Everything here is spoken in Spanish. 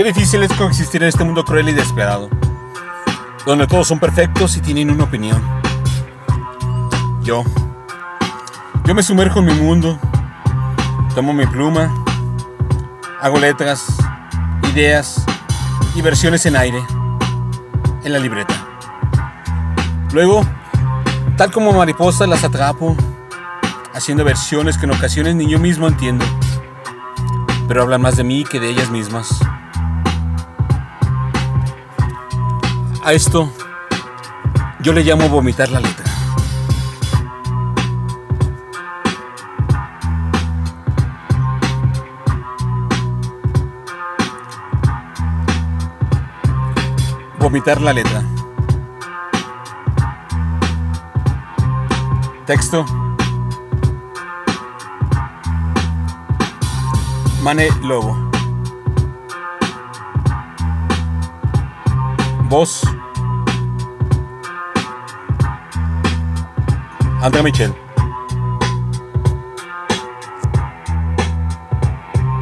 Qué difícil es coexistir en este mundo cruel y despiadado, donde todos son perfectos y tienen una opinión. Yo, yo me sumerjo en mi mundo, tomo mi pluma, hago letras, ideas y versiones en aire, en la libreta. Luego, tal como mariposas las atrapo, haciendo versiones que en ocasiones ni yo mismo entiendo, pero hablan más de mí que de ellas mismas. A esto yo le llamo vomitar la letra. Vomitar la letra. Texto. Mane Lobo. Voz. André Michel.